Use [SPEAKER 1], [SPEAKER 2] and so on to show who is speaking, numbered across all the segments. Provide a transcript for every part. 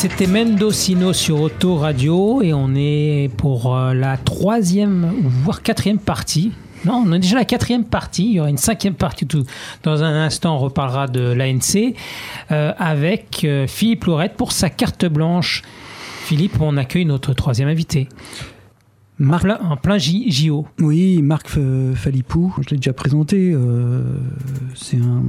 [SPEAKER 1] C'était Mendocino sur Auto Radio et on est pour euh, la troisième, voire quatrième partie. Non, on est déjà la quatrième partie. Il y aura une cinquième partie tout. Dans un instant, on reparlera de l'ANC euh, avec euh, Philippe Laurette pour sa carte blanche. Philippe, on accueille notre troisième invité.
[SPEAKER 2] Marc,
[SPEAKER 1] Plein- en plein J- JO.
[SPEAKER 2] oui, Marc Falipou, je l'ai déjà présenté. euh, c'est un,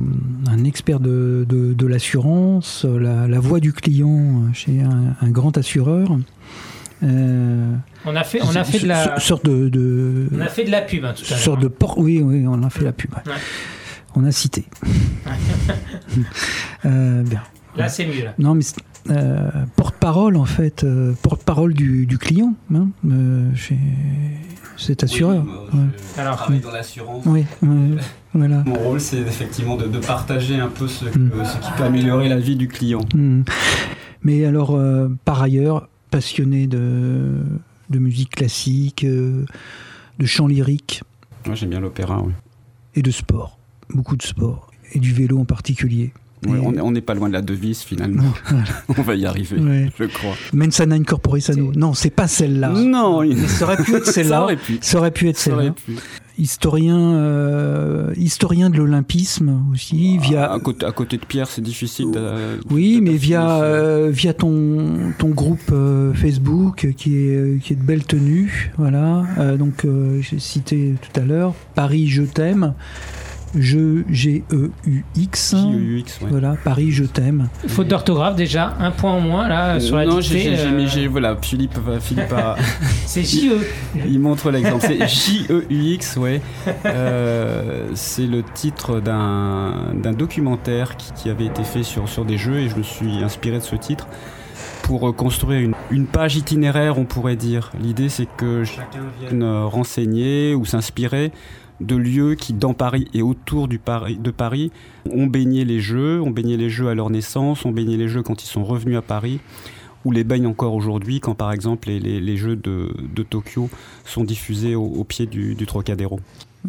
[SPEAKER 2] un expert de, de- de l'assurance, la, la voix du client chez un, un grand assureur. Euh,
[SPEAKER 1] On a fait, on a fait de la,
[SPEAKER 2] so- sorte de, de-
[SPEAKER 1] on a fait de la pub hein, tout à
[SPEAKER 2] sorte de por- Oui, oui, on a fait la pub. ouais.
[SPEAKER 1] Ouais.
[SPEAKER 2] On a cité. Euh, bien.
[SPEAKER 1] Là, c'est mieux. Là.
[SPEAKER 2] Non, mais euh, porte-parole, en fait, euh, porte-parole du, du client hein, euh, chez cet assureur.
[SPEAKER 3] Oui, moi,
[SPEAKER 2] Ouais.
[SPEAKER 3] je
[SPEAKER 1] Alors,
[SPEAKER 3] travaille dans l'assurance.
[SPEAKER 2] Oui, ouais, voilà.
[SPEAKER 3] Mon rôle, c'est effectivement de, de partager un peu ce, que-
[SPEAKER 2] Mm.
[SPEAKER 3] ce qui peut améliorer la vie du client.
[SPEAKER 2] Hmm. Mais alors, euh, par ailleurs, passionné de, de musique classique, de chant lyrique
[SPEAKER 3] Moi, j'aime bien l'opéra. oui.
[SPEAKER 2] et de sport. Beaucoup de sport. Et du vélo en particulier.
[SPEAKER 3] Ouais, on est- on n'est pas loin de la devise finalement. On va y arriver,
[SPEAKER 2] Ouais.
[SPEAKER 3] je crois.
[SPEAKER 2] Mensana Incorpore Sano. Non, c'est pas celle-là.
[SPEAKER 3] Non, il-
[SPEAKER 2] Mais ça aurait pu être
[SPEAKER 3] ça
[SPEAKER 2] celle-là.
[SPEAKER 3] aurait pu.
[SPEAKER 2] Ça aurait pu être celle-là. Historien, euh, historien de l'olympisme aussi, via.
[SPEAKER 3] À côté, à côté de Pierre, c'est difficile. de-
[SPEAKER 2] Oui,
[SPEAKER 3] de
[SPEAKER 2] mais via, euh, via ton, ton groupe euh, Facebook qui est, qui est de belle tenue. Voilà. Donc, j'ai cité tout à l'heure Paris, je t'aime. Je, G-E-U-X.
[SPEAKER 3] JEUX, ouais.
[SPEAKER 2] Voilà, Paris, je t'aime.
[SPEAKER 1] Faute d'orthographe déjà, un point en moins là sur la
[SPEAKER 3] non, j'ai,
[SPEAKER 1] euh,
[SPEAKER 3] voilà, Philippe, va- Philippe a-
[SPEAKER 1] C'est JE.
[SPEAKER 3] il montre l'exemple. C'est J-E-U-X, ouais. Euh, c'est le titre d'un, d'un documentaire qui, qui avait été fait sur, sur des jeux et je me suis inspiré de ce titre pour euh, construire une, une page itinéraire, on pourrait dire. L'idée, c'est que chacun vienne euh, renseigner ou s'inspirer de lieux qui, dans Paris et autour du Paris, de Paris, ont baigné les jeux, ont baigné les jeux à leur naissance, ont baigné les jeux quand ils sont revenus à Paris, ou les baignent encore aujourd'hui, quand par exemple les, les- les jeux de, de Tokyo sont diffusés au, au pied du, du Trocadéro.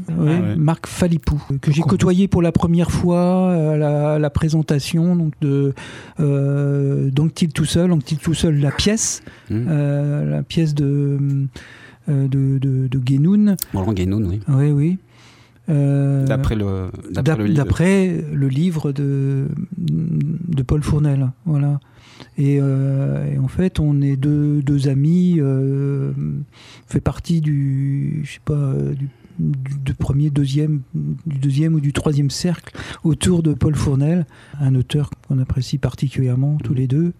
[SPEAKER 2] Ouais. Marc Falipou, que j'ai côtoyé pour la première fois à la, la présentation donc de euh, d'Anctil tout seul, Anctil tout seul, la pièce,
[SPEAKER 3] Hmm.
[SPEAKER 2] euh, la pièce de de, de, de Guénoun.
[SPEAKER 3] Roland Guénon, oui.
[SPEAKER 2] Oui, oui. Euh,
[SPEAKER 3] D'après le, le livre.
[SPEAKER 2] d'après le livre de, de Paul Fournel. Voilà. Et, euh, et en fait, on est deux, deux amis, euh, fait partie du, je sais pas, euh, du, du- du premier, deuxième, du deuxième ou du troisième cercle autour de Paul Fournel, un auteur qu'on apprécie particulièrement tous les deux.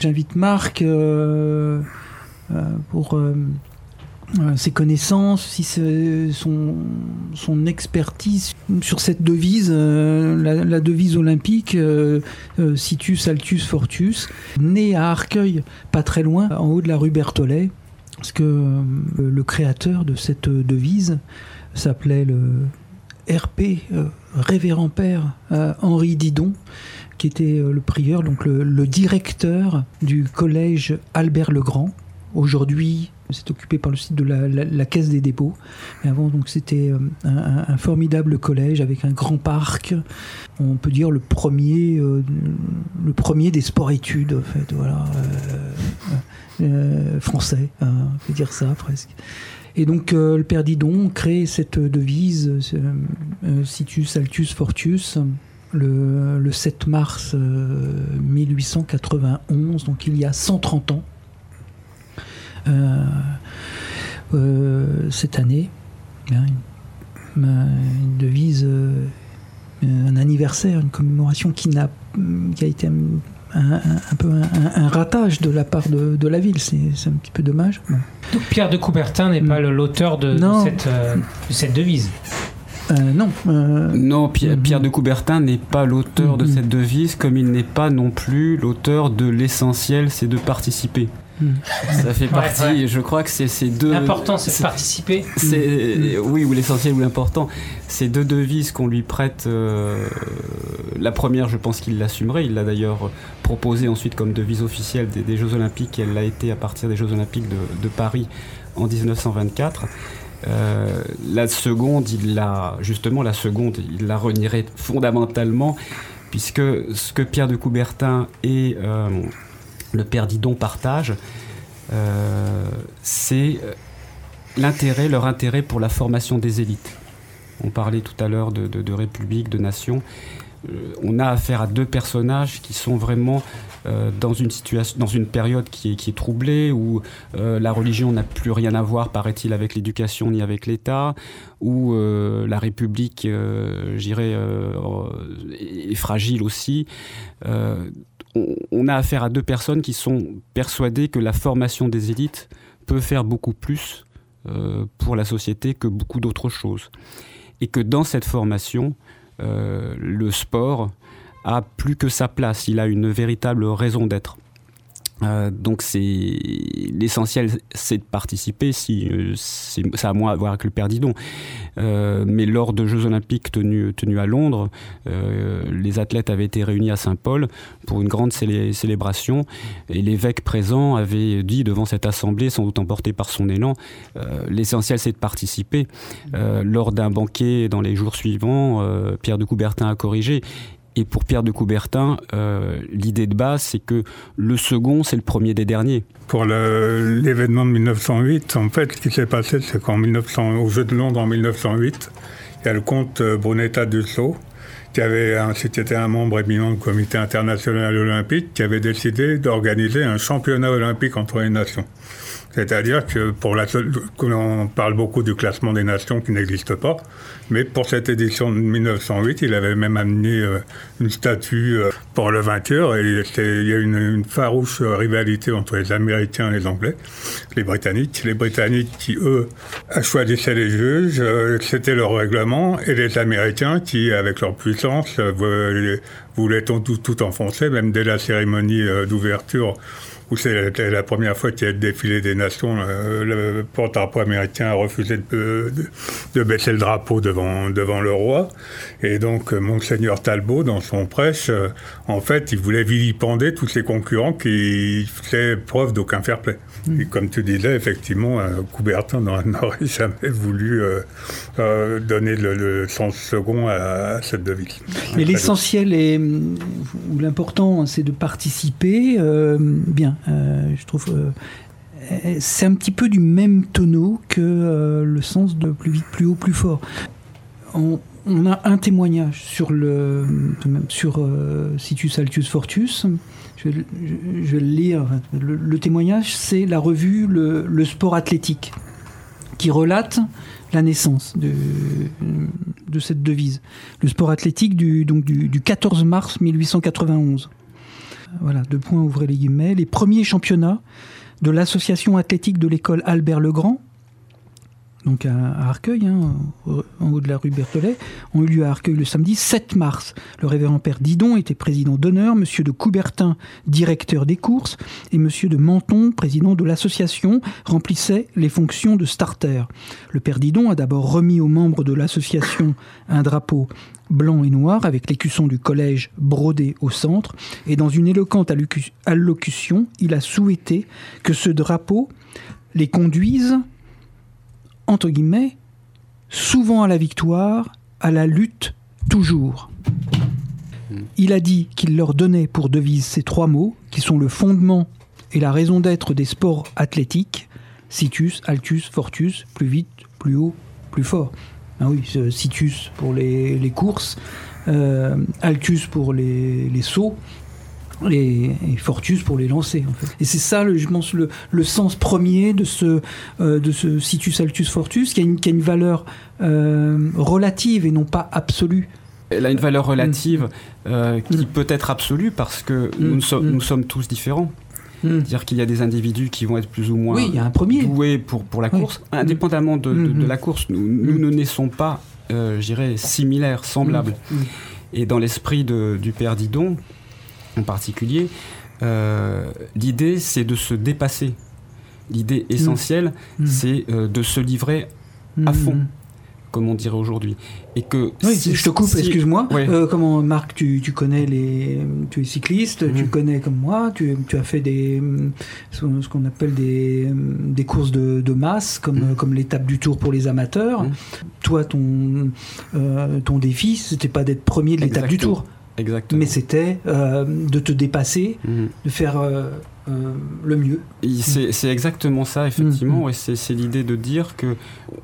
[SPEAKER 2] J'invite Marc euh, euh, pour euh, euh, ses connaissances, si son, expertise sur cette devise, euh, la, devise olympique, euh, euh, Situs Altus Fortus, né à Arcueil, pas très loin, en haut de la rue Berthollet, parce que euh, le créateur de cette devise s'appelait le RP, euh, Révérend Père euh, Henri Didon, qui était euh, le prieur, donc le, le directeur du collège Albert le Grand. Aujourd'hui, c'est occupé par le site de la, la- Caisse des dépôts. Avant, donc, c'était euh, un, formidable collège avec un grand parc. On peut dire le premier, euh, le premier des sports-études, en fait, voilà, euh, français, hein, on peut dire ça presque. Et donc, le père Didon crée cette devise, Situs Altus Fortius, le, le 7 mars euh, 1891, donc il y a 130 ans. Euh, euh, cette année, bien, une, une devise, euh, un anniversaire, une commémoration qui, n'a, qui a été un, un- un peu un, un ratage de la part de, de la ville. C'est, c'est un petit peu dommage. Bon.
[SPEAKER 1] Donc Pierre de Coubertin n'est pas l'auteur de, cette, euh, de cette devise.
[SPEAKER 2] Euh, non. euh,
[SPEAKER 3] Non, Pierre. Pierre de Coubertin n'est pas l'auteur de cette devise, comme il n'est pas non plus l'auteur de l'essentiel, c'est de participer.
[SPEAKER 2] Mhm.
[SPEAKER 3] Ça fait
[SPEAKER 1] Ouais,
[SPEAKER 3] partie,
[SPEAKER 1] ouais.
[SPEAKER 3] je crois que c'est ces deux.
[SPEAKER 1] L'important, c'est de participer.
[SPEAKER 3] C'est oui ou l'essentiel ou l'important. Ces deux devises qu'on lui prête. euh, la première, je pense qu'il l'assumerait. Il l'a d'ailleurs proposée ensuite comme devise officielle des, des Jeux Olympiques. Et elle l'a été à partir des Jeux Olympiques de, de Paris en 1924. Euh, la seconde, il l'a justement la seconde, il la renierait fondamentalement puisque ce que Pierre de Coubertin et euh, le père Didon partage, c'est l'intérêt, leur intérêt pour la formation des élites. On parlait tout à l'heure de, république, de nation. on a affaire à deux personnages qui sont vraiment euh, dans une période qui est, troublée où euh, la religion n'a plus rien à voir, paraît-il, avec l'éducation ni avec l'État, où euh, la République, j'irais, est fragile aussi. On, a affaire à deux personnes qui sont persuadées que la formation des élites peut faire beaucoup plus pour la société que beaucoup d'autres choses. Et que dans cette formation, le sport a plus que sa place, il a une véritable raison d'être. Euh, donc c'est l'essentiel, c'est de participer. Si euh, ça a moins à voir avec le perdidon, euh, mais lors de Jeux Olympiques tenus tenus à Londres, les athlètes avaient été réunis à Saint-Paul pour une grande célébration et l'évêque présent avait dit devant cette assemblée, sans doute emporté par son élan, l'essentiel c'est de participer. lors d'un banquet dans les jours suivants, Pierre de Coubertin a corrigé et pour Pierre de Coubertin, euh, l'idée de base, c'est que le second, c'est le premier des derniers.
[SPEAKER 4] Pour l'événement de 1908, en fait, ce qui s'est passé, c'est qu'en 1900, au Jeu de Londres en 1908, il y a le comte euh, Brunetta Dussault, qui avait, était un membre éminent du Comité international olympique, qui avait décidé d'organiser un championnat olympique entre les nations. C'est-à-dire que pour la, on parle beaucoup du classement des nations qui n'existe pas, mais pour cette édition de 1908, il avait même amené euh, une statue euh, pour le vainqueur et il y a une, farouche rivalité entre les Américains et les Anglais, les Britanniques. Les Britanniques qui, eux, choisissaient les juges, euh, c'était leur règlement, et les Américains qui, avec leur puissance, voulaient tout, tout enfoncer, même dès la cérémonie d'ouverture où c'est la, première fois qu'il y a le défilé des nations. Euh, le porte-drapeau américain a refusé de, de, baisser le drapeau devant, devant le roi. Et donc, euh, Monseigneur Talbot, dans son prêche, euh, en fait, il voulait vilipender tous ses concurrents qui faisaient preuve d'aucun fair play. Mm. Et comme tu disais, effectivement, Coubertin n'aurait jamais voulu donner le, sens second à, cette devise.
[SPEAKER 2] Mais l'essentiel et ou l'important, c'est de participer. bien, euh, je trouve euh, c'est un petit peu du même tonneau que euh, le sens de plus vite, plus haut, plus fort. On, a un témoignage sur le sur Situs Altus Fortus. Je, vais le lire. Le, témoignage, c'est la revue le, Sport Athlétique qui relate la naissance de, de cette devise. Le sport athlétique du, donc du 14 mars 1891 voilà, deux points, ouvrez les guillemets, les premiers championnats de l'association athlétique de l'école Albert Legrand, donc à, Arcueil, hein, en haut de la rue Berthollet, ont eu lieu à Arcueil le samedi 7 mars. Le révérend père Didon était président d'honneur, monsieur de Coubertin, directeur des courses, et monsieur de Menton, président de l'association, remplissait les fonctions de starter. Le père Didon a d'abord remis aux membres de l'association un drapeau blanc et noir avec l'écusson du collège brodé au centre, et dans une éloquente allocution, il a souhaité que ce drapeau les conduise, entre guillemets, souvent à la victoire, à la lutte, toujours. Il a dit qu'il leur donnait pour devise ces trois mots, qui sont le fondement et la raison d'être des sports athlétiques, situs, altus, fortus, plus vite, plus haut, plus fort. Ah oui, Situs pour les, courses, euh, Altus pour les, sauts, et, Fortus pour les lancer. Et c'est ça, je pense, le, sens premier de ce, euh, de ce Situs Altus Fortus, qui a une, qui a une valeur euh, relative et non pas absolue.
[SPEAKER 3] Elle a une valeur relative mm. qui mm. peut être absolue parce que nous, mm. sommes, nous sommes tous différents. C'est-à-dire qu'il y a des individus qui vont être plus ou moins doués pour, pour la course, indépendamment de, de, la course. Nous, nous ne naissons pas, euh, je dirais, similaires, semblables. Et dans l'esprit du père Didon, en particulier, euh, l'idée, c'est de se dépasser. L'idée essentielle, c'est euh, de se livrer à fond comme on dirait aujourd'hui. Et que
[SPEAKER 2] si, je te coupe, excuse-moi. Euh, comment Marc, tu, tu, connais les, tu es cycliste, tu connais comme moi, tu, tu as fait des ce qu'on appelle des, des courses de, de masse, comme comme l'étape du Tour pour les amateurs. Toi, ton euh, ton défi, c'était pas d'être premier de l'étape du Tour.
[SPEAKER 3] Exactement.
[SPEAKER 2] Mais c'était euh, de te dépasser,
[SPEAKER 3] Mhm.
[SPEAKER 2] de faire euh, euh, le mieux.
[SPEAKER 3] C'est exactement ça, effectivement.
[SPEAKER 2] Mm,
[SPEAKER 3] Et c'est l'idée de dire que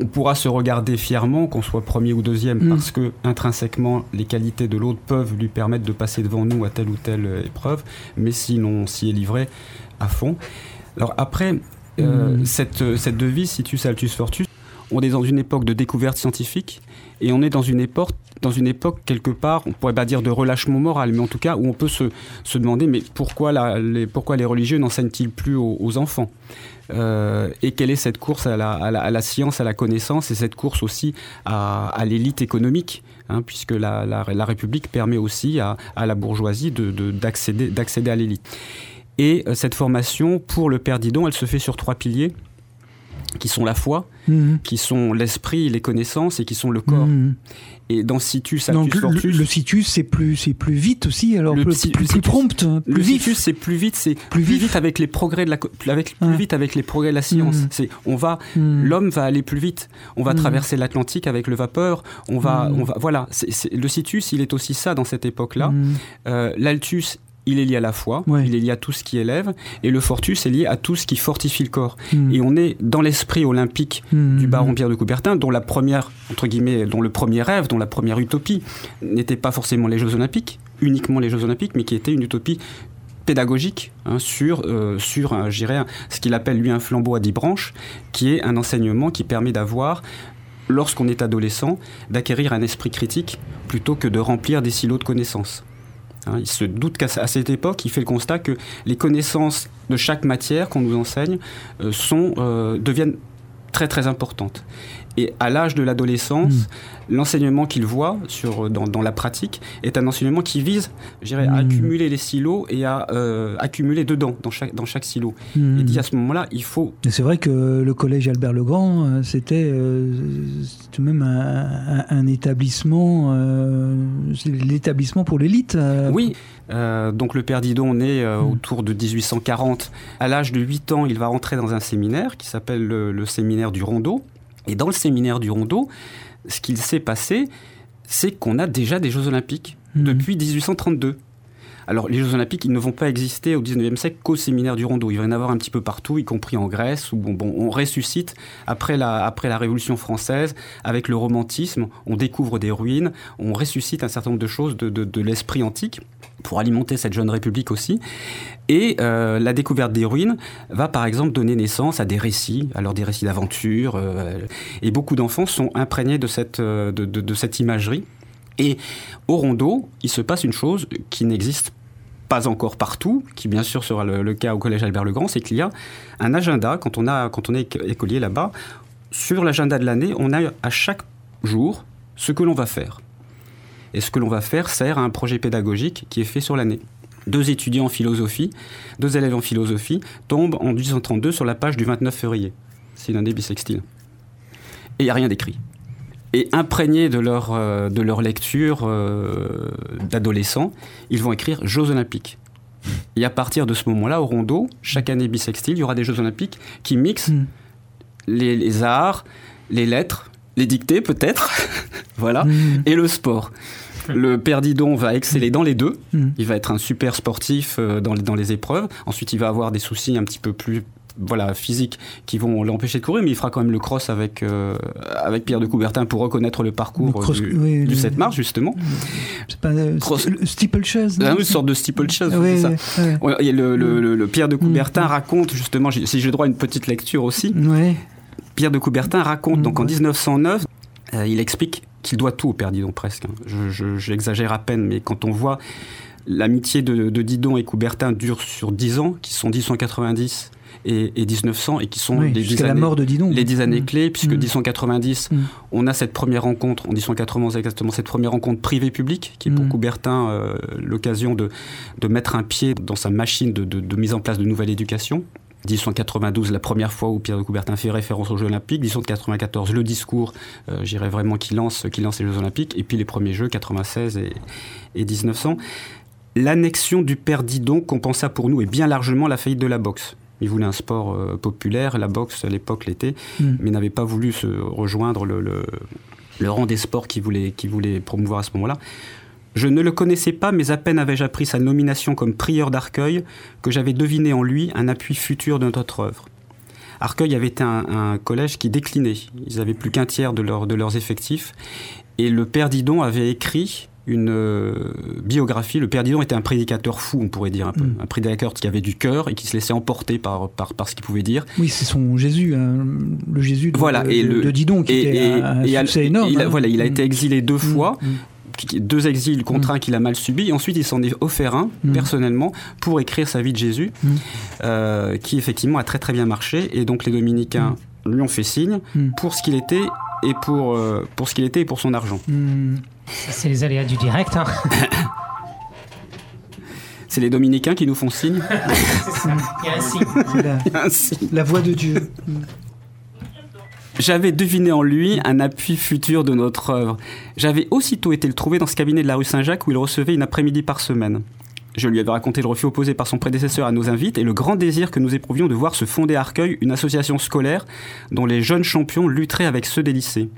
[SPEAKER 3] on pourra se regarder fièrement, qu'on soit premier ou deuxième,
[SPEAKER 2] Mm.
[SPEAKER 3] parce que intrinsèquement, les qualités de l'autre peuvent lui permettre de passer devant nous à telle ou telle épreuve, mais sinon, on s'y est livré à fond. Alors après, cette, cette devise, Situs Altus Fortus, on est dans une époque de découverte scientifique, et on est dans une époque dans une époque quelque part, on pourrait pas dire de relâchement moral, mais en tout cas où on peut se, se demander mais pourquoi, la- les, pourquoi les religieux n'enseignent-ils plus aux, enfants? Euh, Et quelle est cette course à la, à la- science, à la connaissance, et cette course aussi à, l'élite économique hein, puisque la, la- République permet aussi à, la bourgeoisie de- de- d'accéder d'accéder à l'élite. Et euh, cette formation, pour le Père Didon, elle se fait sur trois piliers, qui sont la foi,
[SPEAKER 2] Mhm.
[SPEAKER 3] qui sont l'esprit, les connaissances, et qui sont le corps.
[SPEAKER 2] Mhm.
[SPEAKER 3] Et dans Situs
[SPEAKER 2] Donc le, situs c'est plus c'est plus vite aussi alors
[SPEAKER 3] Le
[SPEAKER 2] plus, plus,
[SPEAKER 3] le
[SPEAKER 2] plus
[SPEAKER 3] situs-
[SPEAKER 2] prompt, hein, plus
[SPEAKER 3] le
[SPEAKER 2] vif.
[SPEAKER 3] situs, c'est plus vite, c'est
[SPEAKER 2] Plus
[SPEAKER 3] plus, vite avec les progrès de la, avec, plus vite avec les progrès de la science.
[SPEAKER 2] Mhm.
[SPEAKER 3] C'est, on va, l'homme va aller plus vite. On va traverser l'Atlantique avec le vapeur. On va, on va, voilà. Le situs, il est aussi ça dans cette époque-là. Euh, L'altus, il est lié à la foi,
[SPEAKER 2] Ouais.
[SPEAKER 3] il est lié à tout ce qui élève, et le fortus est lié à tout ce qui fortifie le corps.
[SPEAKER 2] Mhm.
[SPEAKER 3] Et on est dans l'esprit olympique
[SPEAKER 2] Mhm.
[SPEAKER 3] du baron Pierre de Coubertin, dont la première, entre guillemets, dont le premier rêve, dont la première utopie n'était pas forcément les Jeux Olympiques, uniquement les Jeux Olympiques, mais qui était une utopie pédagogique hein, sur, euh, sur ce qu'il appelle lui un flambeau à dix branches, qui est un enseignement qui permet d'avoir, lorsqu'on est adolescent, d'acquérir un esprit critique plutôt que de remplir des silos de connaissances. Hein, il se doute qu'à cette époque, il fait le constat que les connaissances de chaque matière qu'on nous enseigne euh, euh, deviennent très importantes. Et à l'âge de l'adolescence,
[SPEAKER 2] Mm.
[SPEAKER 3] l'enseignement qu'il voit sur, dans, dans la pratique est un enseignement qui vise à
[SPEAKER 2] Mm.
[SPEAKER 3] accumuler les silos et à euh, accumuler dedans, dans chaque, dans chaque silo.
[SPEAKER 2] Mhm.
[SPEAKER 3] Il dit à ce moment-là, il faut
[SPEAKER 2] Et C'est vrai que le collège Albert Legrand, euh, c'était euh, c'était même un, un- un établissement, euh, l'établissement pour l'élite. euh.
[SPEAKER 3] Oui, euh, donc le père Didon naît euh,
[SPEAKER 2] Mm.
[SPEAKER 3] autour de 1840. À l'âge de 8 ans, il va rentrer dans un séminaire qui s'appelle le, le séminaire du Rondeau. Et dans le séminaire du Rondeau, ce qu'il s'est passé, c'est qu'on a déjà des Jeux Olympiques
[SPEAKER 2] Mhm.
[SPEAKER 3] depuis 1832. Alors, les Jeux Olympiques, ils ne vont pas exister au 19e siècle qu'au séminaire du Rondeau. Il va y en avoir un petit peu partout, y compris en Grèce, où bon, bon, on ressuscite après la, après la Révolution française, avec le romantisme, on découvre des ruines, on ressuscite un certain nombre de choses de, de- l'esprit antique pour alimenter cette jeune république aussi. Et euh, la découverte des ruines va par exemple donner naissance à des récits, alors des récits d'aventure, euh, et beaucoup d'enfants sont imprégnés de cette, euh, de- de cette imagerie. Et au rondeau, il se passe une chose qui n'existe pas encore partout, qui bien sûr sera le, cas au collège Albert Legrand, c'est qu'il y a un agenda, quand on, a, quand on est éco- écolier là-bas, sur l'agenda de l'année, on a à chaque jour ce que l'on va faire. Et ce que l'on va faire sert à un projet pédagogique qui est fait sur l'année. Deux étudiants en philosophie, deux élèves en philosophie, tombent en 1832 sur la page du 29 février. C'est une année bissextile. Et il n'y a rien d'écrit. Et imprégnés de leur, euh, de leur lecture euh, d'adolescents, ils vont écrire Jeux olympiques. Et à partir de ce moment-là, au rondeau, chaque année bissextile, il y aura des Jeux olympiques qui mixent
[SPEAKER 2] Mm.
[SPEAKER 3] les, les arts, les lettres, les dictées peut-être, voilà,
[SPEAKER 2] Mhm.
[SPEAKER 3] et le sport. Le père Didon va exceller dans les deux. Il va être un super sportif euh, dans, les- dans les épreuves. Ensuite, il va avoir des soucis un petit peu plus voilà, physiques qui vont l'empêcher de courir, mais il fera quand même le cross avec, euh, avec Pierre de Coubertin pour reconnaître le parcours
[SPEAKER 2] Le cross-
[SPEAKER 3] du,
[SPEAKER 2] oui,
[SPEAKER 3] du
[SPEAKER 2] le-
[SPEAKER 3] 7 mars, justement.
[SPEAKER 2] C'est pas euh,
[SPEAKER 3] Cross-
[SPEAKER 2] le steeplechase non
[SPEAKER 3] Ah une sorte de steeplechase,
[SPEAKER 2] Ouais,
[SPEAKER 3] c'est ça.
[SPEAKER 2] ouais, ouais.
[SPEAKER 3] Ouais, et le, le- le- Pierre de Coubertin
[SPEAKER 2] Mhm.
[SPEAKER 3] raconte justement, si j'ai le droit à une petite lecture aussi. Pierre de Coubertin raconte
[SPEAKER 2] Mm,
[SPEAKER 3] donc en
[SPEAKER 2] ouais.
[SPEAKER 3] 1909, euh, il explique qu'il doit tout au père Didon presque. hein. Je- je- J'exagère à peine, mais quand on voit l'amitié de, de Didon et Coubertin dure sur 10 ans, qui sont 1890 et, et 1900, et qui sont
[SPEAKER 2] Oui,
[SPEAKER 3] les 10
[SPEAKER 2] jusqu'à la
[SPEAKER 3] années,
[SPEAKER 2] mort de Didon.
[SPEAKER 3] les 10 années
[SPEAKER 2] Mm.
[SPEAKER 3] clés, puisque
[SPEAKER 2] Mm.
[SPEAKER 3] 1890,
[SPEAKER 2] Mm.
[SPEAKER 3] on a cette première rencontre, en 1880 exactement, cette première rencontre privée-publique, qui est pour
[SPEAKER 2] Mm.
[SPEAKER 3] Coubertin euh, l'occasion de, de mettre un pied dans sa machine de, de- de mise en place de nouvelle éducation. 1892, la première fois où Pierre de Coubertin fait référence aux Jeux Olympiques. 1894, le discours, euh, j'irais vraiment qui lance, qui lance les Jeux Olympiques. Et puis les premiers Jeux, 96 et, et 1900. L'annexion du père Didon compensa pour nous et bien largement la faillite de la boxe. Il voulait un sport euh, populaire, la boxe à l'époque l'était,
[SPEAKER 2] Mm.
[SPEAKER 3] mais n'avait pas voulu se rejoindre le, le- le rang des sports qu'il voulait, promouvoir à ce moment-là. Je ne le connaissais pas, mais à peine avais-je appris sa nomination comme prieur d'Arcueil que j'avais deviné en lui un appui futur de notre œuvre. Arcueil avait été un, collège qui déclinait. Ils n'avaient plus qu'un tiers de, de leurs effectifs. Et le père Didon avait écrit une euh, biographie. Le père Didon était un prédicateur fou, on pourrait dire un peu. Mm. Un prédicateur qui avait du cœur et qui se laissait emporter par, par, par ce qu'il pouvait dire.
[SPEAKER 2] Oui, c'est son Jésus, hein, le Jésus de, voilà, et le, Didon, qui était un, succès énorme.
[SPEAKER 3] Il a, hein. Voilà, il a été mm. exilé deux mm. fois. deux exils contre un qu'il a mal subi. Ensuite, il s'en est offert un, personnellement, pour écrire sa vie de Jésus, euh, qui effectivement a très très bien marché. Et donc les dominicains lui ont fait signe pour ce qu'il était et pour, euh, pour ce qu'il était et pour son argent.
[SPEAKER 1] C'est les aléas du direct. Hein.
[SPEAKER 3] C'est les dominicains qui nous font signe.
[SPEAKER 1] Il y a
[SPEAKER 2] un signe. La, voix de Dieu.
[SPEAKER 3] J'avais deviné en lui un appui futur de notre œuvre. J'avais aussitôt été le trouver dans ce cabinet de la rue Saint-Jacques où il recevait une après-midi par semaine. Je lui avais raconté le refus opposé par son prédécesseur à nos invites et le grand désir que nous éprouvions de voir se fonder à Arcueil une association scolaire dont les jeunes champions lutteraient avec ceux des lycées.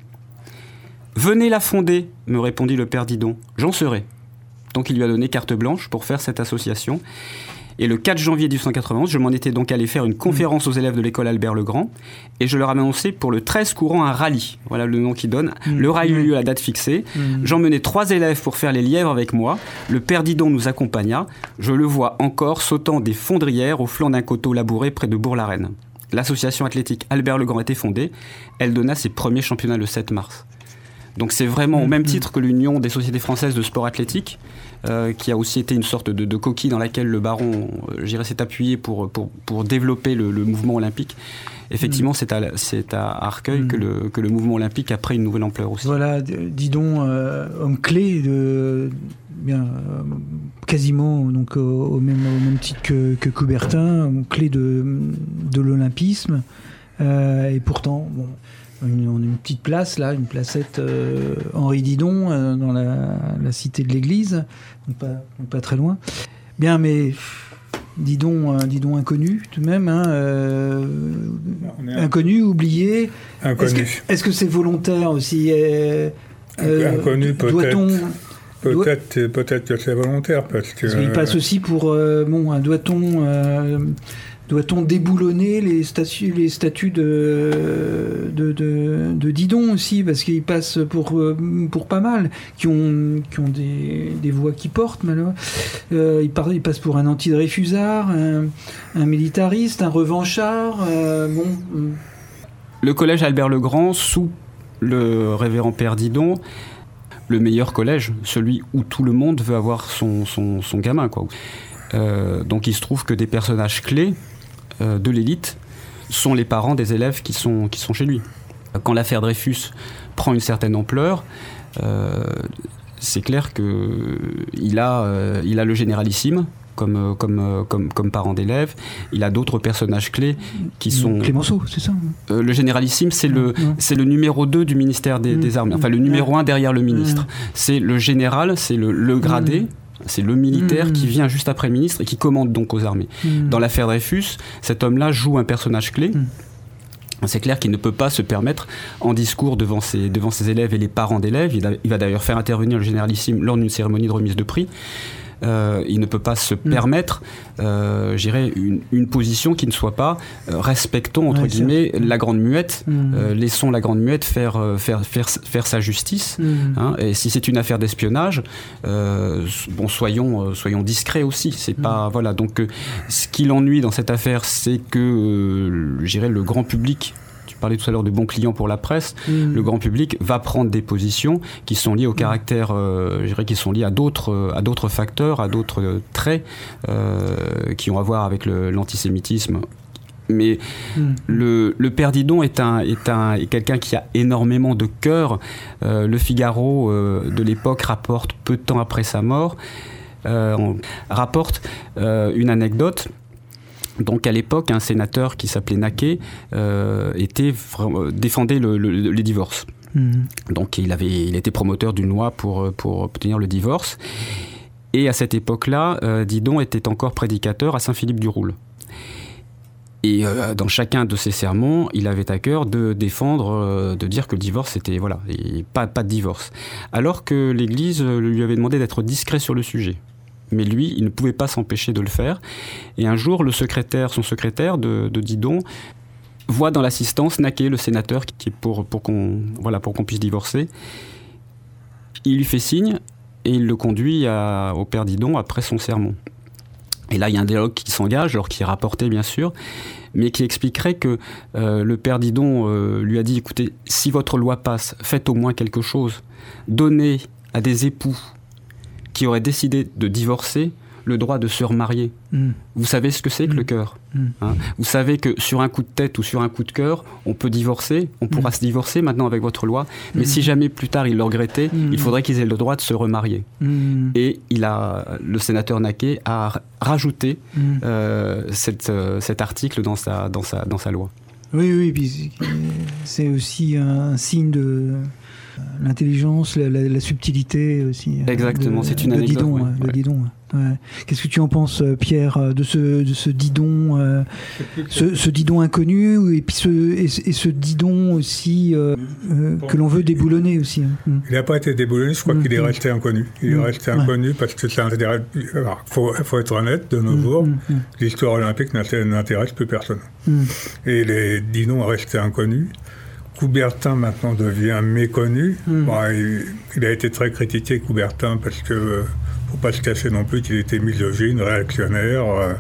[SPEAKER 3] Venez la fonder, me répondit le père Didon. J'en serai. Donc il lui a donné carte blanche pour faire cette association. Et le 4 janvier 1891, je m'en étais donc allé faire une conférence aux élèves de l'école Albert Legrand et je leur annoncé pour le 13 courant un rallye. Voilà le nom qui donne. Mm. Le rallye eut lieu à la date fixée. Mm. J'emmenais trois élèves pour faire les lièvres avec moi. Le père Didon nous accompagna. Je le vois encore sautant des fondrières au flanc d'un coteau labouré près de Bourg-la-Reine. L'association athlétique Albert Legrand était fondée. Elle donna ses premiers championnats le 7 mars. Donc c'est vraiment au même mm-hmm. titre que l'Union des sociétés françaises de sport athlétique, euh, qui a aussi été une sorte de, coquille dans laquelle le baron, euh, s'est appuyé pour, pour, pour développer le, mouvement olympique. Effectivement, mm. c'est à, à Arcueil que, mm. le, que le mouvement olympique a pris une nouvelle ampleur aussi.
[SPEAKER 2] Voilà, dis donc, euh, homme clé de, bien, quasiment donc au, même, au même titre que, que Coubertin, clé de, de l'olympisme. et pourtant, bon, une, on a une petite place là, une placette euh, Henri Didon euh, dans la, cité de l'église, donc pas, très loin. Bien, mais Didon, Didon inconnu tout de même, hein, euh, inconnu, oublié. Est-ce que c'est volontaire aussi
[SPEAKER 4] Inconnu peut-être. Peut-être, peut-être que c'est volontaire parce que.
[SPEAKER 2] Il passe aussi pour bon, un doit-on doit-on déboulonner les statuts de, Didon aussi Parce qu'ils passent pour, euh, pour pas mal, qui ont, qui ont des, des voix qui portent, malheureusement. Euh, ils, passent pour un anti-Dreyfusard, un, militariste, un revanchard. Euh, bon.
[SPEAKER 3] Le collège Albert le Grand, sous le révérend Père Didon, le meilleur collège, celui où tout le monde veut avoir son, son, son gamin. Quoi. donc il se trouve que des personnages clés, euh, de l'élite sont les parents des élèves qui sont, qui sont chez lui. Quand l'affaire Dreyfus prend une certaine ampleur, euh, c'est clair qu'il a, euh, il a le généralissime comme, comme, comme, comme parent d'élève. Il a d'autres personnages clés qui sont.
[SPEAKER 2] Clémenceau, c'est ça?
[SPEAKER 3] Le généralissime, c'est le, c'est le numéro 2 du ministère des, des Armées, enfin le numéro 1 derrière le ministre. C'est le général, c'est le, le gradé. C'est le militaire qui hmm. vient juste après le ministre et qui commande donc aux armées. Hmm. Dans l'affaire Dreyfus, cet homme-là joue un personnage clé. Hmm. C'est clair qu'il ne peut pas se permettre, en discours devant ses, devant ses élèves et les parents d'élèves, il, va d'ailleurs faire intervenir le généralissime lors d'une cérémonie de remise de prix, euh, il ne peut pas se mm. permettre, euh, une, une, position qui ne soit pas euh, respectons entre guillemets la grande muette, mm. euh, laissons la grande muette faire faire faire, faire sa justice. Mm. Hein, et si c'est une affaire d'espionnage, bon soyons soyons discrets aussi. C'est pas voilà donc ce qui l'ennuie dans cette affaire, c'est que j'irais le grand public parlais tout à l'heure de bons clients pour la presse, mm. le grand public va prendre des positions qui sont liées au caractère, euh, je dirais, qui sont liées à d'autres, euh, à d'autres facteurs, à d'autres euh, traits qui ont à voir avec l'antisémitisme mais mm. le, le, père Didon est, un, est, un, est quelqu'un qui a énormément de cœur. le Figaro de l'époque rapporte peu de temps après sa mort, rapporte une anecdote donc à l'époque, un sénateur qui s'appelait Naquet euh, était, euh, défendait le, les divorces. Mhm. Donc il, avait, il était promoteur d'une loi pour, pour obtenir le divorce. Et à cette époque-là, euh, Didon était encore prédicateur à Saint-Philippe-du-Roule. Et euh, dans chacun de ses sermons, il avait à cœur de défendre, euh, de dire que le divorce était voilà, et pas pas de divorce. Alors que l'Église lui avait demandé d'être discret sur le sujet. Mais lui, il ne pouvait pas s'empêcher de le faire. Et un jour, le secrétaire, son secrétaire de, Didon, voit dans l'assistance Naquet, le sénateur, qui est pour, pour qu'on voilà, puisse divorcer. Il lui fait signe et il le conduit au père Didon après son sermon. Et là, il y a un dialogue qui s'engage, alors qui est rapporté bien sûr, mais qui expliquerait que euh, le père Didon euh, lui a dit écoutez, si votre loi passe, faites au moins quelque chose. Donnez à des époux qui auraient décidé de divorcer le droit de se remarier.
[SPEAKER 2] Mm.
[SPEAKER 3] Vous savez ce que c'est que
[SPEAKER 2] Mm.
[SPEAKER 3] le cœur
[SPEAKER 2] Mm.
[SPEAKER 3] hein? Vous savez que sur un coup de tête ou sur un coup de cœur, on peut divorcer, on pourra se divorcer maintenant avec votre loi, mais si jamais plus tard ils le regrettaient, il faudrait qu'ils aient le droit de se remarier. Et il a, le sénateur Naquet a rajouté euh, cette, euh, cet article dans sa, dans sa, dans sa loi.
[SPEAKER 2] Oui, oui, c'est- aussi un signe de l'intelligence, la, la- la subtilité aussi. euh,
[SPEAKER 3] Exactement, c'est une
[SPEAKER 2] de
[SPEAKER 3] anecdote,
[SPEAKER 2] Didon,
[SPEAKER 3] ouais,
[SPEAKER 2] ouais, de
[SPEAKER 3] ouais.
[SPEAKER 2] Didon, ouais. Qu'est-ce que tu en penses, euh, Pierre, euh, de ce, de ce Didon, euh, ce, ce Didon inconnu, et puis ce, et, ce- et ce Didon aussi euh, euh, que l'on veut déboulonner aussi. hein. Mm.
[SPEAKER 4] Il n'a pas été déboulonné, je crois
[SPEAKER 2] Mm,
[SPEAKER 4] qu'il est
[SPEAKER 2] mm.
[SPEAKER 4] resté inconnu. Il est resté
[SPEAKER 2] ouais.
[SPEAKER 4] inconnu parce que ça intéresse. Alors, faut, faut être honnête, de nos jours, l'histoire olympique n'inté- n'intéresse plus personne. Et les Didon resté inconnu. Coubertin maintenant devient méconnu.
[SPEAKER 2] Mm.
[SPEAKER 4] Bon, il, il a été très critiqué, Coubertin, parce que euh, faut pas se cacher non plus qu'il était misogyne, réactionnaire, euh,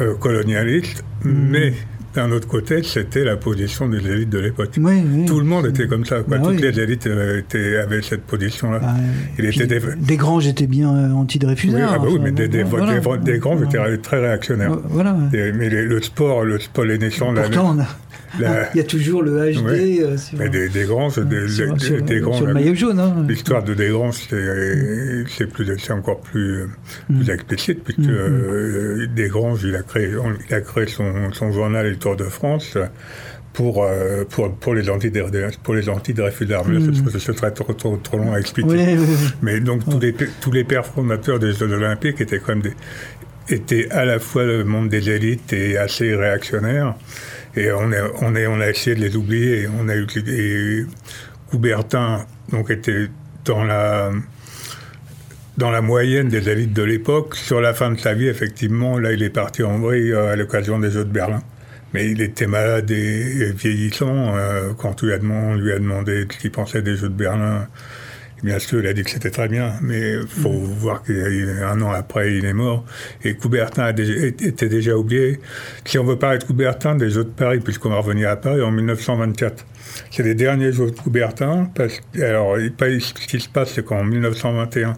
[SPEAKER 4] euh, colonialiste.
[SPEAKER 2] Mm.
[SPEAKER 4] Mais d'un autre côté, c'était la position des élites de l'époque.
[SPEAKER 2] Oui, oui.
[SPEAKER 4] Tout le monde était comme ça. Quoi.
[SPEAKER 2] Bah
[SPEAKER 4] Toutes
[SPEAKER 2] oui.
[SPEAKER 4] les élites euh, étaient, avaient cette position-là.
[SPEAKER 2] Bah,
[SPEAKER 4] Il était des-
[SPEAKER 2] Desgranges était bien euh,
[SPEAKER 4] Oui, ah bah oui, mais des, des,
[SPEAKER 2] voilà.
[SPEAKER 4] des, des- des étaient très réactionnaires.
[SPEAKER 2] Voilà.
[SPEAKER 4] Mais les- le sport, le sport, les naissances, la-
[SPEAKER 2] Pourtant, on a-
[SPEAKER 4] la-
[SPEAKER 2] il y a toujours le HD
[SPEAKER 4] Ouais.
[SPEAKER 2] euh, sur,
[SPEAKER 4] mais des, des grands, des,
[SPEAKER 2] sur-
[SPEAKER 4] des-
[SPEAKER 2] sur-
[SPEAKER 4] des grands.
[SPEAKER 2] sur le
[SPEAKER 4] la-
[SPEAKER 2] maillot jaune. hein.
[SPEAKER 4] L'histoire de Desgrands, c'est plus, encore plus,
[SPEAKER 2] Mm.
[SPEAKER 4] plus explicite puisque
[SPEAKER 2] Mm, mm.
[SPEAKER 4] euh, Desgrands, il a créé, il a créé son, son journal Le Tour de France pour euh, pour pour les anti pour les anti Dreyfusard. Mais là,
[SPEAKER 2] Mm.
[SPEAKER 4] ce- ce ce serait trop, trop, trop long à expliquer.
[SPEAKER 2] Oui, oui, oui.
[SPEAKER 4] Mais donc tous les tous les pères fondateurs des Jeux Olympiques étaient quand même des étaient à la fois le monde des élites et assez réactionnaires. Et on a, on a, essayé de les oublier. On a eu et Coubertin donc était dans la dans la moyenne des élites de l'époque. Sur la fin de sa vie, effectivement, là, il est parti en vrille euh, à l'occasion des Jeux de Berlin. Mais il était malade et, vieillissant. euh, quand on on lui a demandé ce qu'il pensait des Jeux de Berlin, bien sûr, il a dit que c'était très bien. Mais il faut voir qu'un an après, il est mort. Et Coubertin déjà, était déjà oublié. Si on veut parler de Coubertin, des Jeux de Paris, puisqu'on va revenir à Paris en 1924. C'est les derniers Jeux de Coubertin. Parce, alors, ce qui se passe, c'est qu'en 1921,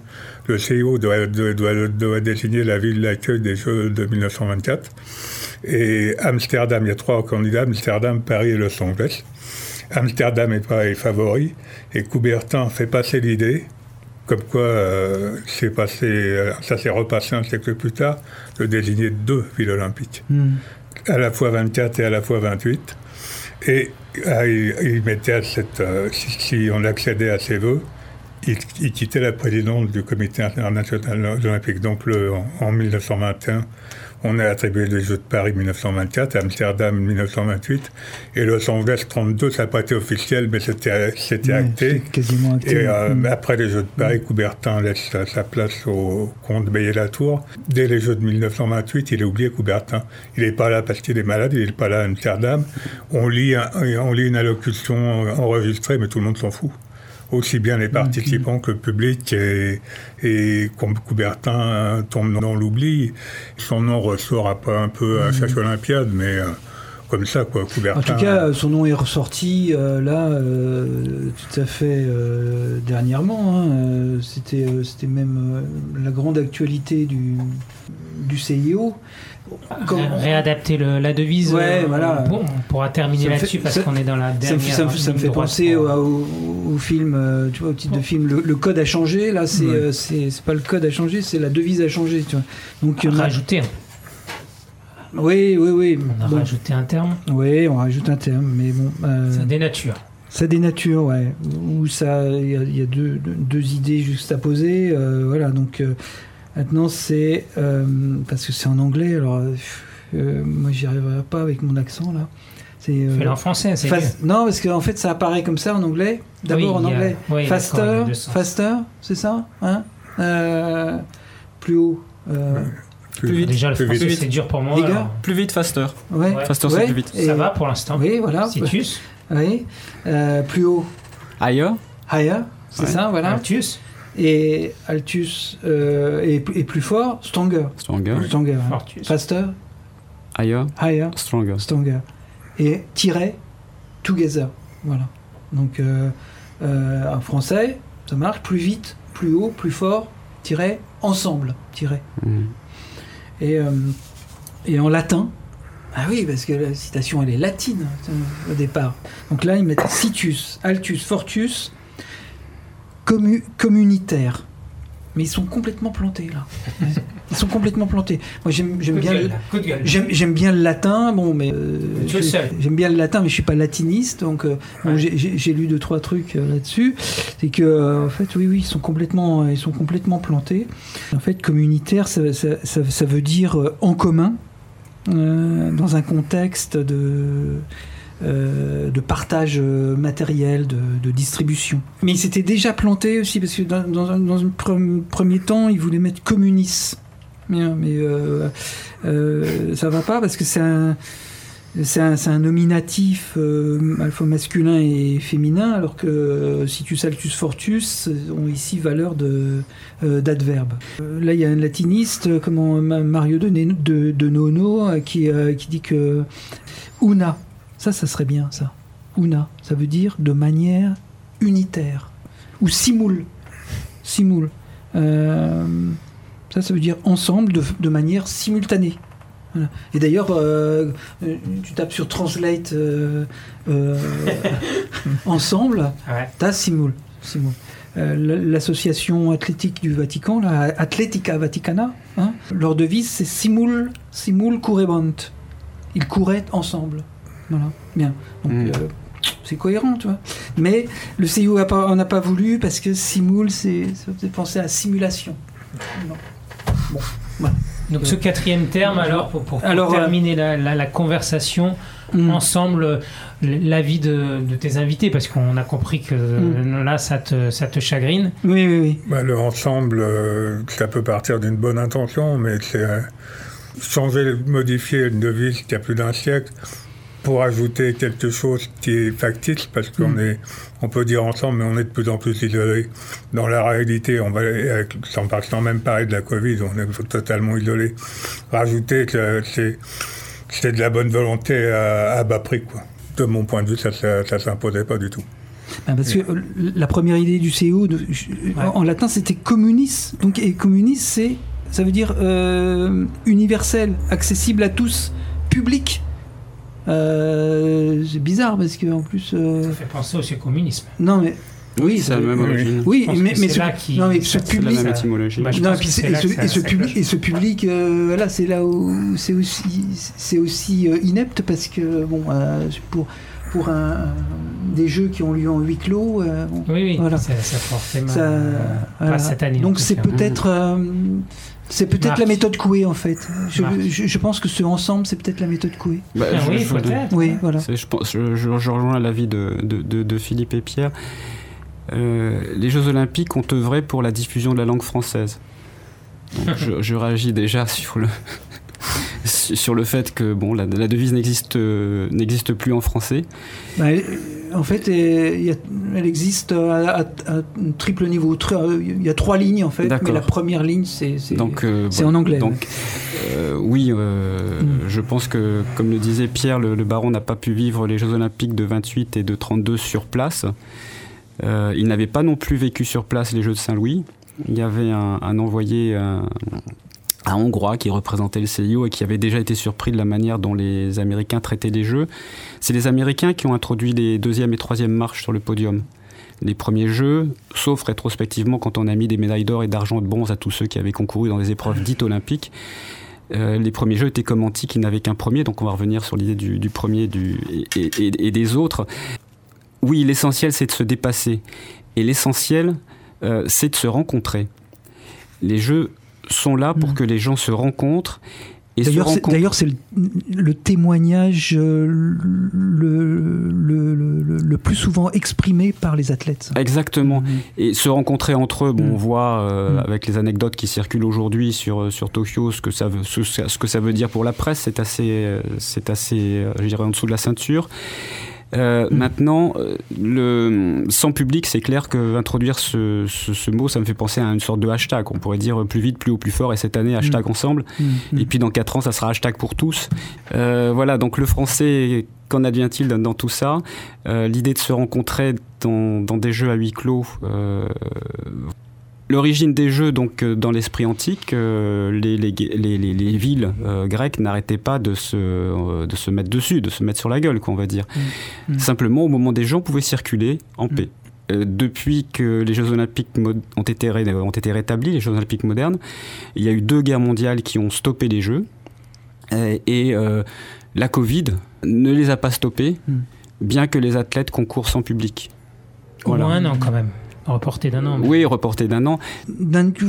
[SPEAKER 4] le CIO doit, doit, doit- doit désigner la ville d'accueil des Jeux de 1924. Et Amsterdam, il y a trois candidats, Amsterdam, Paris et Los Angeles. Amsterdam est pas est favori, et Coubertin fait passer l'idée, comme quoi euh, passé, euh, ça s'est repassé un siècle plus tard, de désigner deux villes olympiques,
[SPEAKER 2] Mm.
[SPEAKER 4] à la fois 24 et à la fois 28. Et ah, il, il mettait à cette, euh, si, si on accédait à ses vœux, il, il quittait la présidence du comité international olympique. Donc le, en, en 1921, on a attribué les Jeux de Paris 1924, Amsterdam 1928, et Los Angeles 32, ça n'a pas été officiel, mais c'était
[SPEAKER 2] Ouais,
[SPEAKER 4] acté.
[SPEAKER 2] quasiment acté.
[SPEAKER 4] Et euh,
[SPEAKER 2] Mm.
[SPEAKER 4] après les Jeux de Paris, Coubertin laisse sa, place au comte Bayet-Latour. Dès les Jeux de 1928, il a oublié Coubertin. Il n'est pas là parce qu'il est malade, il n'est pas là à Amsterdam. On lit, un- on lit une allocution enregistrée, mais tout le monde s'en fout. Aussi bien les participants que le public. Et, et Coubertin euh, tombe dans l'oubli, son nom ressort un peu, un peu à chaque Olympiade, mais euh, comme ça, quoi. Coubertin.
[SPEAKER 2] En tout cas, euh, son nom est ressorti euh, là euh, tout à fait euh, dernièrement. hein. C'était même la grande actualité du, du CIO. Comme-
[SPEAKER 1] Réadapter le- la devise.
[SPEAKER 2] Ouais,
[SPEAKER 1] euh,
[SPEAKER 2] voilà.
[SPEAKER 1] bon, on pourra terminer là-dessus parce qu'on est dans la dernière.
[SPEAKER 2] ça me- ça me fait penser
[SPEAKER 1] pour-
[SPEAKER 2] au, au- au film, euh, tu vois, au titre de film, le, le code a changé. Là, c'est
[SPEAKER 4] Ouais.
[SPEAKER 2] euh, c'est pas le code a changé, c'est la devise a changé. Tu vois. Donc en a-
[SPEAKER 1] Rajouter.
[SPEAKER 2] Oui, oui, oui.
[SPEAKER 1] On a
[SPEAKER 2] Bon.
[SPEAKER 1] rajouté un terme.
[SPEAKER 2] Oui, on rajoute un terme, mais bon. euh,
[SPEAKER 1] Ça dénature.
[SPEAKER 2] Ça dénature, ouais. Ou ça, il y y a deux, deux- deux idées juste à poser. euh, voilà, donc euh, maintenant c'est. euh, parce que c'est en anglais, alors. euh, moi j'y arriverai pas avec mon accent là. C'est euh,
[SPEAKER 1] Fais-le en français, c'est
[SPEAKER 2] fast- Non, parce qu'en fait ça apparaît comme ça en anglais. D'abord
[SPEAKER 1] Oui,
[SPEAKER 2] en
[SPEAKER 1] a-
[SPEAKER 2] anglais.
[SPEAKER 1] oui,
[SPEAKER 2] faster, faster, c'est ça hein Euh, Plus haut. euh,
[SPEAKER 3] Plus vite.
[SPEAKER 1] Déjà, le
[SPEAKER 4] Plus
[SPEAKER 1] français,
[SPEAKER 4] vite.
[SPEAKER 1] c'est dur pour moi.
[SPEAKER 2] Les gars,
[SPEAKER 1] alors.
[SPEAKER 3] Plus vite, faster.
[SPEAKER 2] ouais.
[SPEAKER 1] Ouais.
[SPEAKER 3] Faster, c'est
[SPEAKER 2] Ouais,
[SPEAKER 3] plus vite.
[SPEAKER 2] et-
[SPEAKER 1] Ça va pour l'instant.
[SPEAKER 2] Oui, voilà.
[SPEAKER 1] Citus,
[SPEAKER 2] Oui. Euh, plus haut.
[SPEAKER 3] Higher,
[SPEAKER 2] Higher, c'est
[SPEAKER 3] Ouais.
[SPEAKER 2] ça, voilà.
[SPEAKER 1] Altus,
[SPEAKER 2] Et Altus euh, et, et plus fort, stronger.
[SPEAKER 3] stronger.
[SPEAKER 2] Stronger. hein. Faster,
[SPEAKER 3] Higher,
[SPEAKER 2] higher,
[SPEAKER 3] stronger.
[SPEAKER 2] stronger. Et tiret, together. Voilà. Donc euh, euh, en français, ça marche plus vite, plus haut, plus fort, tiret, ensemble, tiret.
[SPEAKER 3] Mhm.
[SPEAKER 2] Et, euh, et en latin, ah oui, parce que la citation elle est latine au départ. Donc là, ils mettent situs, altus, fortus, commu- communitaire. Mais ils sont complètement plantés là. Ils sont complètement plantés. Moi j'aime bien,
[SPEAKER 1] gueule,
[SPEAKER 2] le- j'aime bien latin, bon mais euh, j'aime bien le latin, mais je suis pas latiniste, donc euh,
[SPEAKER 1] Ouais.
[SPEAKER 2] j'ai- lu deux trois trucs euh, là-dessus. C'est que euh, en fait, oui, oui, ils sont complètement, ils sont complètement plantés. En fait, communitaire, ça, ça- ça- ça veut dire en commun, dans un contexte de euh, de partage euh, matériel, de, distribution. Mais ils s'étaient déjà plantés aussi, parce que dans, un, premier temps, ils voulaient mettre communis. Bien, mais euh, euh, ça va pas, parce que c'est un, nominatif euh, alpha masculin et féminin, alors que euh, situs altus fortus ont ici valeur d'adverbe. Là, il y a un latiniste, comment, Ma- Mario de, Nono, qui dit que una, ça, ça serait bien, ça. Una, ça veut dire de manière unitaire. Ou simul. Simul. Euh, ça, ça veut dire ensemble de, de manière simultanée. Voilà. Et d'ailleurs, euh, euh, tu tapes sur Translate euh, ensemble,
[SPEAKER 1] Ouais.
[SPEAKER 2] t'as simul. L'association athlétique du Vatican, la Atletica Vaticana, hein, leur devise c'est simul, simul currebant. Ils couraient ensemble. Voilà, bien. Donc,
[SPEAKER 3] Mm.
[SPEAKER 2] euh, c'est cohérent, tu vois. Mais le CIO a pas- en a pas voulu parce que simul, c'est, ça faisait penser à simulation. Non. Bon, voilà.
[SPEAKER 1] Donc ce quatrième terme, alors, pour, pour
[SPEAKER 2] Alors, euh,
[SPEAKER 1] terminer la, la- la conversation,
[SPEAKER 2] Mm.
[SPEAKER 1] ensemble, l'avis de, de tes invités, parce qu'on a compris que euh, là, ça te, ça te chagrine.
[SPEAKER 2] Oui, oui, oui.
[SPEAKER 4] Bah, le ensemble, euh, ça peut partir d'une bonne intention, mais c'est euh, changer, modifier une devise qui a plus d'un siècle pour ajouter quelque chose qui est factice, parce qu'on
[SPEAKER 2] Mm.
[SPEAKER 4] est, on peut dire ensemble, mais on est de plus en plus isolé. Dans la réalité, on va, avec- sans, sans même parler de la Covid, on est totalement isolé. Rajouter que c'est, c'est de la bonne volonté à, à bas prix, quoi. De mon point de vue, ça, ça, ça s'imposait pas du tout.
[SPEAKER 2] Ah, Parce que euh, la première idée du de- en, en latin c'était communis. Donc et communis c'est ça veut dire euh, universel, accessible à tous, public. Euh, c'est bizarre parce que en plus euh,
[SPEAKER 1] Ça fait penser aussi au communisme.
[SPEAKER 2] non mais
[SPEAKER 3] Oui, c'est la même origine.
[SPEAKER 2] oui mais, mais
[SPEAKER 1] c'est
[SPEAKER 2] ce,
[SPEAKER 1] là qui-
[SPEAKER 2] non mais ce
[SPEAKER 1] C'est
[SPEAKER 3] la
[SPEAKER 2] public
[SPEAKER 3] même
[SPEAKER 1] ça-
[SPEAKER 3] étymologie.
[SPEAKER 1] Bah,
[SPEAKER 2] non, et puis et ce, et ce public, et ce public, euh, voilà, c'est là où c'est aussi, c'est aussi euh, inepte parce que bon, euh, pour pour un, des jeux qui ont lieu en huis clos, euh, bon,
[SPEAKER 1] Oui, oui,
[SPEAKER 2] Voilà.
[SPEAKER 1] ça, ça forcément.
[SPEAKER 2] ça,
[SPEAKER 1] euh,
[SPEAKER 2] voilà.
[SPEAKER 1] Pas cette année. en
[SPEAKER 2] Donc c'est peut-être euh, c'est peut-être la méthode Coué en fait. Je,
[SPEAKER 1] Marc.
[SPEAKER 2] je, je pense que ce ensemble c'est peut-être la méthode Coué.
[SPEAKER 3] Bah,
[SPEAKER 1] Ah
[SPEAKER 3] je-
[SPEAKER 1] oui, peut-être.
[SPEAKER 2] Oui, voilà.
[SPEAKER 3] Je, pense, je, je- je rejoins l'avis de, de, de- de Philippe et Pierre. Euh, les Jeux Olympiques ont œuvré pour la diffusion de la langue française. Donc, je, je réagis déjà sur le, sur le fait que bon, la, la devise n'existe euh, n'existe plus en français.
[SPEAKER 2] Bah, en fait, elle, existe à, un triple niveau. Il y a trois lignes en fait, mais la première ligne c'est
[SPEAKER 3] euh, bon,
[SPEAKER 2] en anglais.
[SPEAKER 3] Donc, euh, oui, euh,
[SPEAKER 2] Mm.
[SPEAKER 3] je pense que, comme le disait Pierre, le, le baron n'a pas pu vivre les Jeux Olympiques de 28 et de 32 sur place. Il n'avait pas non plus vécu sur place les Jeux de Saint-Louis. Il y avait un, un envoyé, un, un Hongrois qui représentait le CIO et qui avait déjà été surpris de la manière dont les Américains traitaient les Jeux. C'est les Américains qui ont introduit les deuxième et troisième marches sur le podium. Les premiers Jeux, sauf rétrospectivement quand on a mis des médailles d'or et d'argent de bronze à tous ceux qui avaient concouru dans des épreuves dites olympiques, euh, les premiers jeux étaient comme antiques, n'avaient qu'un premier, donc on va revenir sur l'idée du, premier et des autres. Oui, l'essentiel c'est de se dépasser, et l'essentiel euh, c'est de se rencontrer. Les jeux sont là pour
[SPEAKER 2] Mhm.
[SPEAKER 3] que les gens se rencontrent
[SPEAKER 2] D'ailleurs, c'est le, témoignage euh, le, le, plus souvent exprimé par les athlètes.
[SPEAKER 3] Exactement. Mmh. Et se rencontrer entre eux, bon, mmh. on voit euh, mmh. avec les anecdotes qui circulent aujourd'hui sur, euh, sur Tokyo ce que, ça veut, ce, que ça veut dire pour la presse. C'est assez, c'est assez je dirais, en dessous de la ceinture. Euh, mm. Maintenant, euh, le, sans public, c'est clair que introduire ce, ce, mot, ça me fait penser à une sorte de hashtag. On pourrait dire plus vite, plus haut, plus fort, et cette année, hashtag mm. ensemble. Mm. Et puis dans 4 ans, ça sera hashtag pour tous. Euh, voilà, donc le français, qu'en advient-il dans, tout ça? L'idée de se rencontrer dans, dans, des jeux à huis clos L'origine des jeux, donc euh, dans l'esprit antique, euh, les, les, les, les, villes euh, grecques n'arrêtaient pas de se, de se mettre dessus, de se mettre sur la gueule, quoi, on va dire. Mm. Mm. Simplement, au moment des gens, pouvaient circuler en mm. paix. depuis que les Jeux Olympiques ont été, ont été rétablis, les Jeux Olympiques modernes, il y a eu deux guerres mondiales qui ont stoppé les Jeux. Et, la Covid ne les a pas stoppés, bien que les athlètes concourent sans public.
[SPEAKER 1] Au moins un an quand même. Reporté d'un an.
[SPEAKER 3] Oui, reporté d'un an.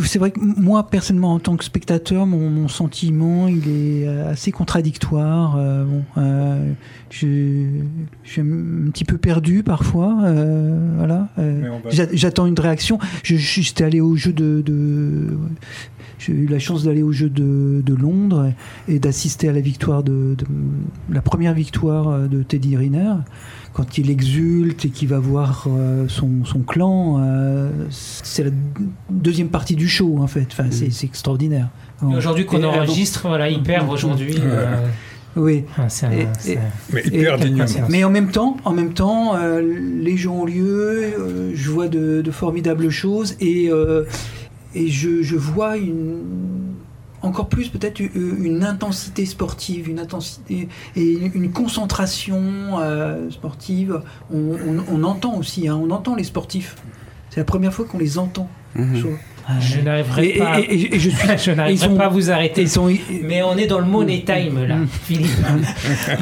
[SPEAKER 2] C'est vrai que moi, personnellement, en tant que spectateur, mon, sentiment, il est euh, assez contradictoire. Euh, bon, euh, je, je, suis un petit peu perdu parfois. voilà. J'attends une réaction. Je, j'étais allé au jeu de, j'ai eu la chance d'aller au jeu de, de Londres et d'assister à la victoire de, de, la première victoire de Teddy Riner quand il exulte et qu'il va voir euh, son, son, clan, euh, c'est la deuxième partie du show en fait. Enfin, c'est mm. extraordinaire.
[SPEAKER 1] Aujourd'hui qu'on enregistre, voilà, il perd aujourd'hui. Euh,
[SPEAKER 2] oui.
[SPEAKER 1] Ah,
[SPEAKER 4] mais
[SPEAKER 2] en même temps, en même temps, les jeux ont lieu. je vois de, de, formidables choses et et je, je vois une encore plus peut-être une intensité sportive, une intensité et une concentration euh, sportive. On, entend aussi, hein, on entend les sportifs. C'est la première fois qu'on les entend.
[SPEAKER 1] Mhm. Je n'arriverai pas, et, je suis, pas à vous arrêter. mais on est dans le money time là, mhm. Philippe.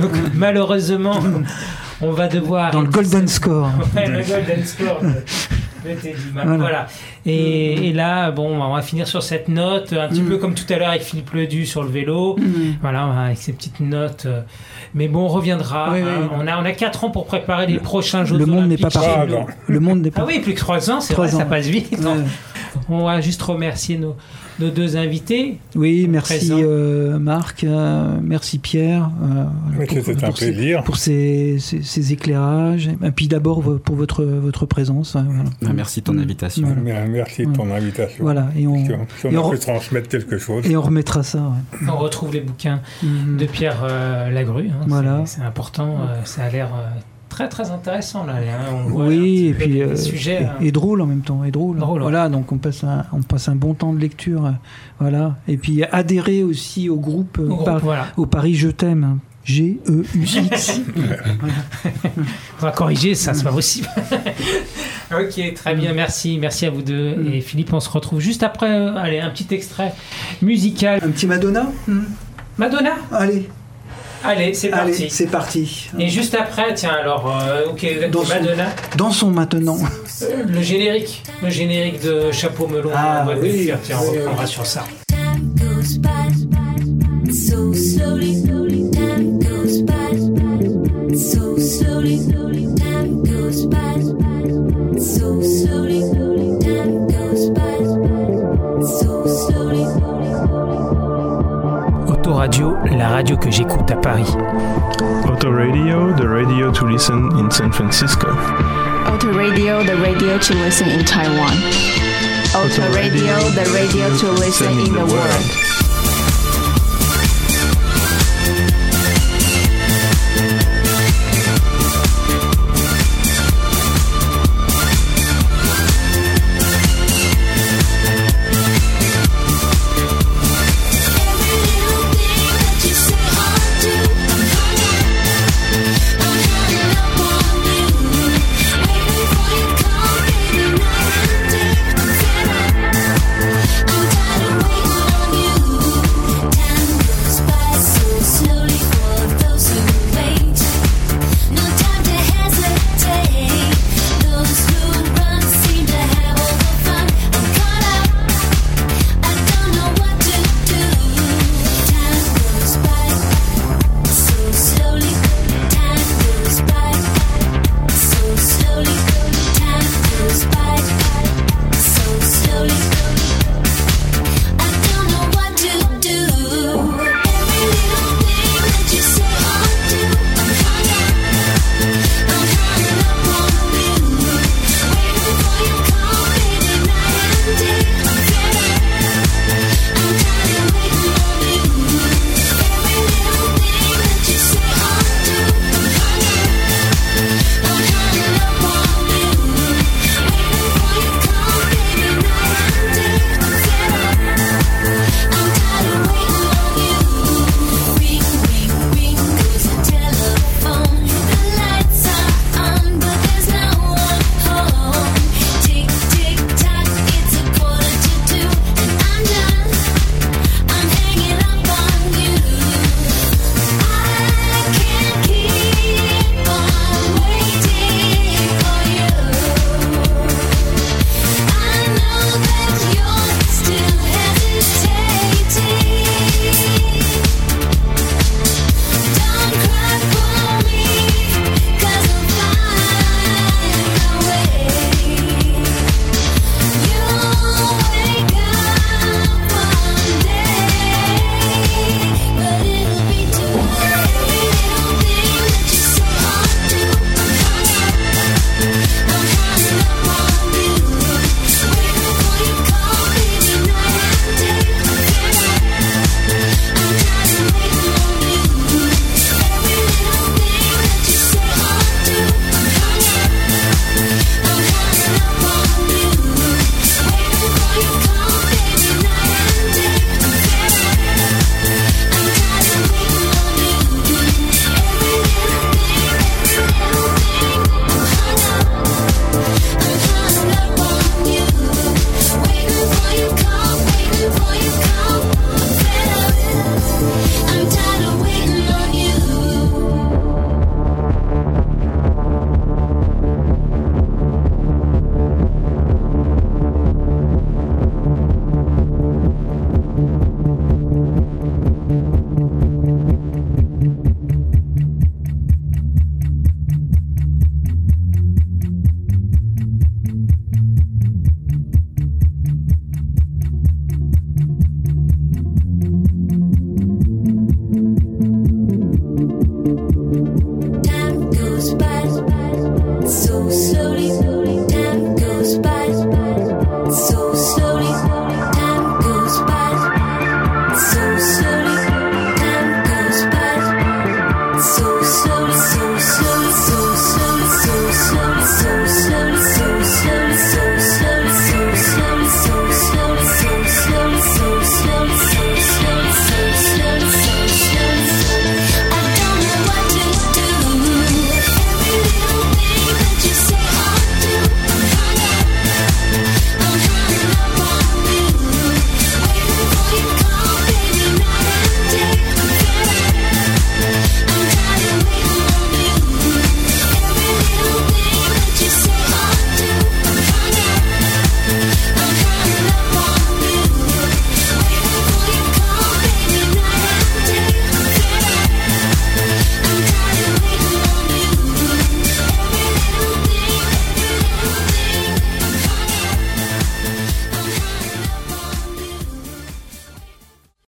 [SPEAKER 1] Donc malheureusement, on va devoir.
[SPEAKER 2] Dans le golden score.
[SPEAKER 1] le golden score. Voilà. Et, là, bon, on va finir sur cette note, un petit mm. peu comme tout à l'heure avec Philippe Ledu sur le vélo. Mm. Voilà, avec ces petites notes. Euh, mais bon, on reviendra. Hein. On, a, on a 4 ans pour préparer les prochains Jeux
[SPEAKER 2] Le monde n'est pas parti. le monde n'est pas.
[SPEAKER 1] Ah oui, plus que 3 ans, c'est vrai, ça passe vite. On va juste remercier nos, nos deux invités.
[SPEAKER 2] Oui, merci euh, Marc, euh, merci Pierre.
[SPEAKER 4] Euh, C'était un plaisir.
[SPEAKER 2] pour ces, ces, éclairages. Et puis d'abord pour votre, votre présence.
[SPEAKER 3] Ah, merci de ton invitation.
[SPEAKER 4] Merci de ton invitation.
[SPEAKER 2] Voilà, et on,
[SPEAKER 4] et on, peut transmettre quelque chose.
[SPEAKER 2] Et on remettra ça.
[SPEAKER 1] On retrouve les bouquins mm-hmm. de Pierre Lagru. Hein, voilà. C'est important, ça a l'air très très intéressant là. Hein.
[SPEAKER 2] oui, et puis euh, hein. et, drôle en même temps, et drôle. voilà, donc on passe un, on passe un bon temps de lecture, euh, voilà. Et puis adhérer aussi au groupe, au, Paris Je t'aime. G-E-U-X.
[SPEAKER 1] on va corriger ça, c'est pas possible. ok, très bien, merci. Merci à vous deux. Mm. Et Philippe, on se retrouve juste après. Euh, allez, un petit extrait musical.
[SPEAKER 2] Un petit Madonna?
[SPEAKER 1] Madonna?
[SPEAKER 2] Allez.
[SPEAKER 1] Allez, c'est parti.
[SPEAKER 2] c'est parti.
[SPEAKER 1] Et juste après, tiens, alors, euh, ok,
[SPEAKER 2] dans
[SPEAKER 1] Madonna.
[SPEAKER 2] Dansons maintenant.
[SPEAKER 1] Euh, le générique, le générique de Chapeau Melon.
[SPEAKER 2] Ah, oui,
[SPEAKER 1] tiens, on reprendra sur ça. Radio, la radio que j'écoute à Paris.
[SPEAKER 5] Auto Radio, the radio to listen in San Francisco.
[SPEAKER 6] Auto Radio, the radio to listen in Taiwan. Auto Radio, the radio to listen in the world.